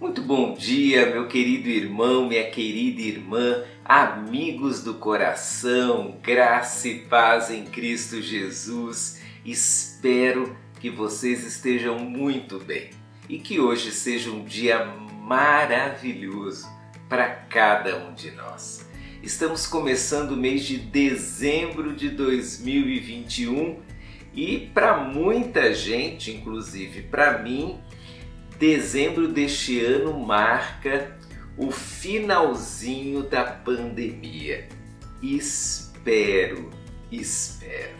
Muito bom dia, meu querido irmão, minha querida irmã, amigos do coração, graça e paz em Cristo Jesus. Espero que vocês estejam muito bem e que hoje seja um dia maravilhoso para cada um de nós. Estamos começando o mês de dezembro de 2021 e para muita gente, inclusive para mim, dezembro deste ano marca o finalzinho da pandemia. Espero, espero.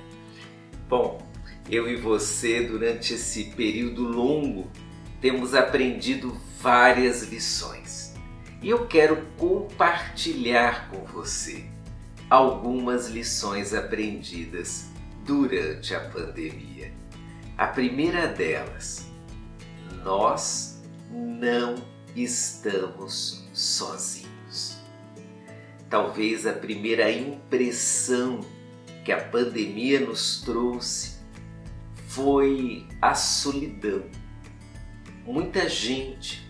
Bom, eu e você, durante esse período longo, temos aprendido várias lições e eu quero compartilhar com você algumas lições aprendidas durante a pandemia. A primeira delas, nós não estamos sozinhos. Talvez a primeira impressão que a pandemia nos trouxe foi a solidão. Muita gente,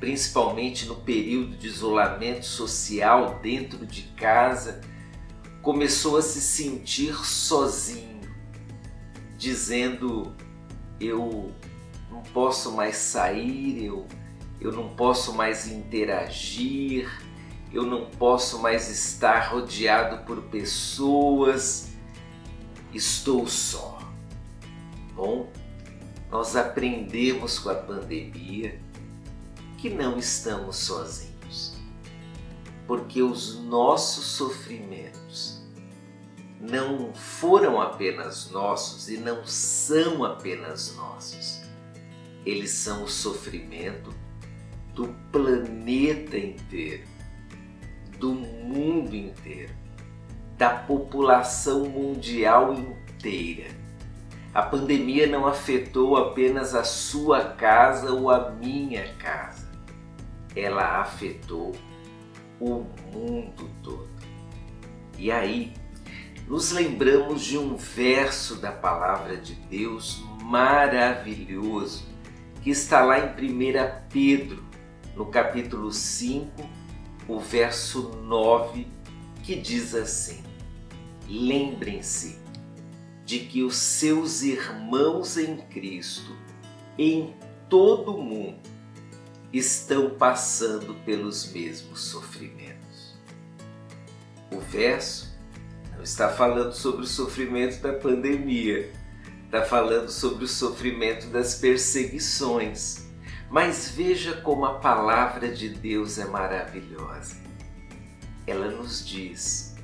principalmente no período de isolamento social dentro de casa, começou a se sentir sozinho, dizendo: Eu não posso mais sair, eu, eu não posso mais interagir, eu não posso mais estar rodeado por pessoas, estou só. Bom, nós aprendemos com a pandemia que não estamos sozinhos, porque os nossos sofrimentos não foram apenas nossos e não são apenas nossos. Eles são o sofrimento do planeta inteiro, do mundo inteiro, da população mundial inteira. A pandemia não afetou apenas a sua casa ou a minha casa, ela afetou o mundo todo. E aí, nos lembramos de um verso da palavra de Deus maravilhoso que está lá em 1 Pedro, no capítulo 5, o verso 9, que diz assim: Lembrem-se de que os seus irmãos em Cristo, em todo o mundo, estão passando pelos mesmos sofrimentos. O verso não está falando sobre o sofrimento da pandemia, está falando sobre o sofrimento das perseguições. Mas veja como a palavra de Deus é maravilhosa. Ela nos diz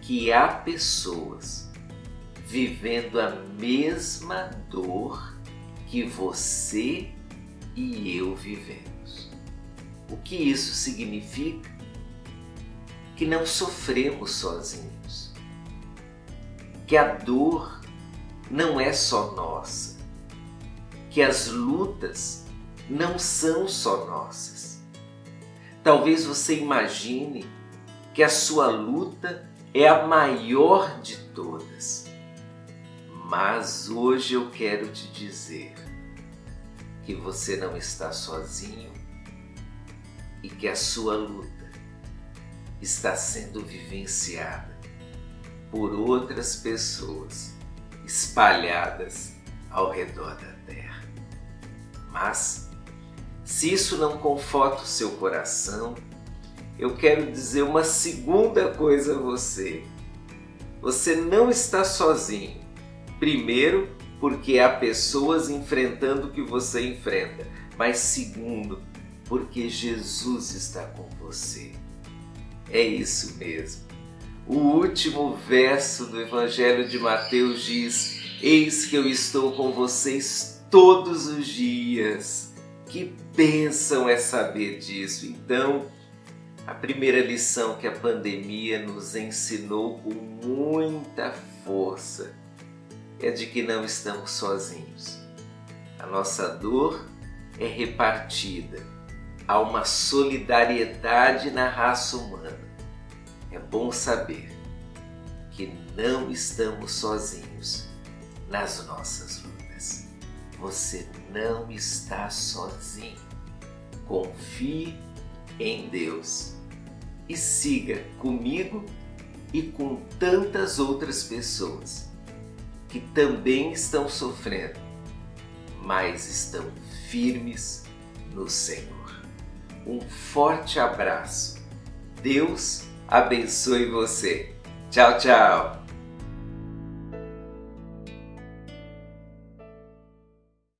que há pessoas vivendo a mesma dor que você e eu vivemos. O que isso significa? Que não sofremos sozinhos. Que a dor não é só nossa, que as lutas não são só nossas. Talvez você imagine que a sua luta é a maior de todas. Mas hoje eu quero te dizer que você não está sozinho e que a sua luta está sendo vivenciada por outras pessoas espalhadas ao redor da terra. Mas, se isso não conforta o seu coração, eu quero dizer uma segunda coisa a você. Você não está sozinho. Primeiro, porque há pessoas enfrentando o que você enfrenta, mas segundo, porque Jesus está com você. É isso mesmo. O último verso do Evangelho de Mateus diz: Eis que eu estou com vocês todos os dias. Que bênção é saber disso. Então, a primeira lição que a pandemia nos ensinou com muita força é de que não estamos sozinhos. A nossa dor é repartida. Há uma solidariedade na raça humana bom saber que não estamos sozinhos nas nossas lutas. Você não está sozinho. Confie em Deus e siga comigo e com tantas outras pessoas que também estão sofrendo, mas estão firmes no Senhor. Um forte abraço. Deus abençoe você. Tchau, tchau.